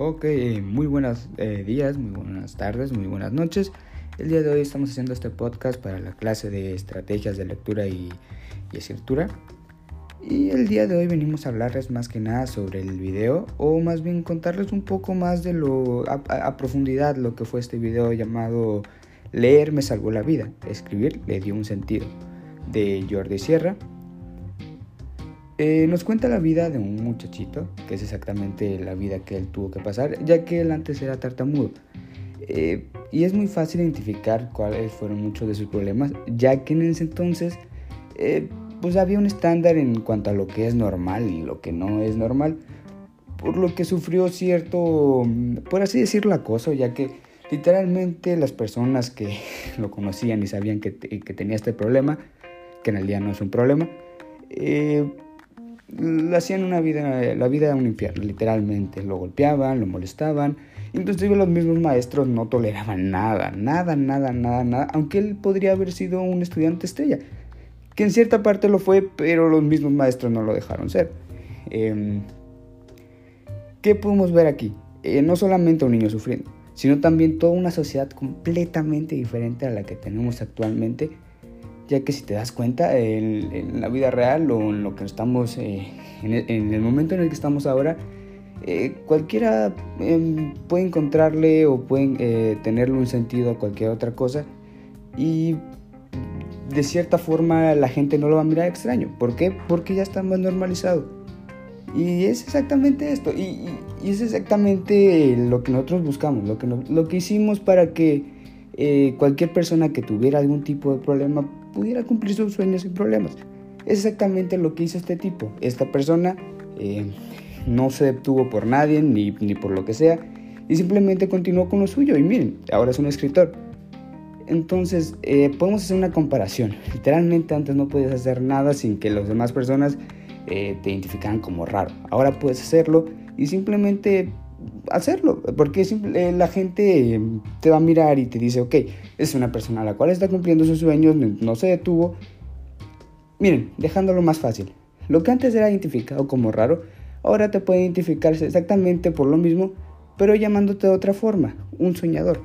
Ok, muy buenos eh, días, muy buenas tardes, muy buenas noches. El día de hoy estamos haciendo este podcast para la clase de estrategias de lectura y, escritura. Y el día de hoy venimos a hablarles más que nada sobre el video o más bien contarles un poco más de lo a profundidad lo que fue este video llamado Leer me salvó la vida, escribir le dio un sentido de Jordi Sierra. Eh, nos cuenta la vida de un muchachito, que es exactamente la vida que él tuvo que pasar, ya que él antes era tartamudo. Eh, y es muy fácil identificar cuáles fueron muchos de sus problemas, ya que en ese entonces eh, pues había un estándar en cuanto a lo que es normal y lo que no es normal, por lo que sufrió cierto, por así decirlo, acoso, ya que literalmente las personas que lo conocían y sabían que, que tenía este problema, que en el día no es un problema, eh, le hacían una vida, la vida un infierno, literalmente. Lo golpeaban, lo molestaban. Inclusive los mismos maestros no toleraban nada, nada, nada, nada, nada. Aunque él podría haber sido un estudiante estrella. Que en cierta parte lo fue, pero los mismos maestros no lo dejaron ser. Em, ¿Qué podemos ver aquí? Eh, no solamente un niño sufriendo, sino también toda una sociedad completamente diferente a la que tenemos actualmente ya que si te das cuenta en, la vida real o en lo que estamos, eh, en, el, momento en el que estamos ahora, eh, cualquiera em, puede encontrarle o puede eh, tenerle un sentido a cualquier otra cosa y de cierta forma la gente no lo va a mirar extraño. ¿Por qué? Porque ya está más normalizado. Y es exactamente esto, y, es exactamente lo que nosotros buscamos, lo que, lo que hicimos para que cualquier persona que tuviera algún tipo de problema pudiera cumplir sus sueños sin problemas. Es exactamente lo que hizo este tipo. Esta persona eh, no se detuvo por nadie ni, ni por lo que sea y simplemente continuó con lo suyo. Y miren, ahora es un escritor. Entonces, eh, podemos hacer una comparación. Literalmente antes no podías hacer nada sin que las demás personas eh, te identificaran como raro. Ahora puedes hacerlo y simplemente hacerlo, porque la gente te va a mirar y te dice, ok, es una persona a la cual está cumpliendo sus sueños, no se detuvo. Miren, dejándolo más fácil, lo que antes era identificado como raro, ahora te puede identificarse exactamente por lo mismo, pero llamándote de otra forma, un soñador.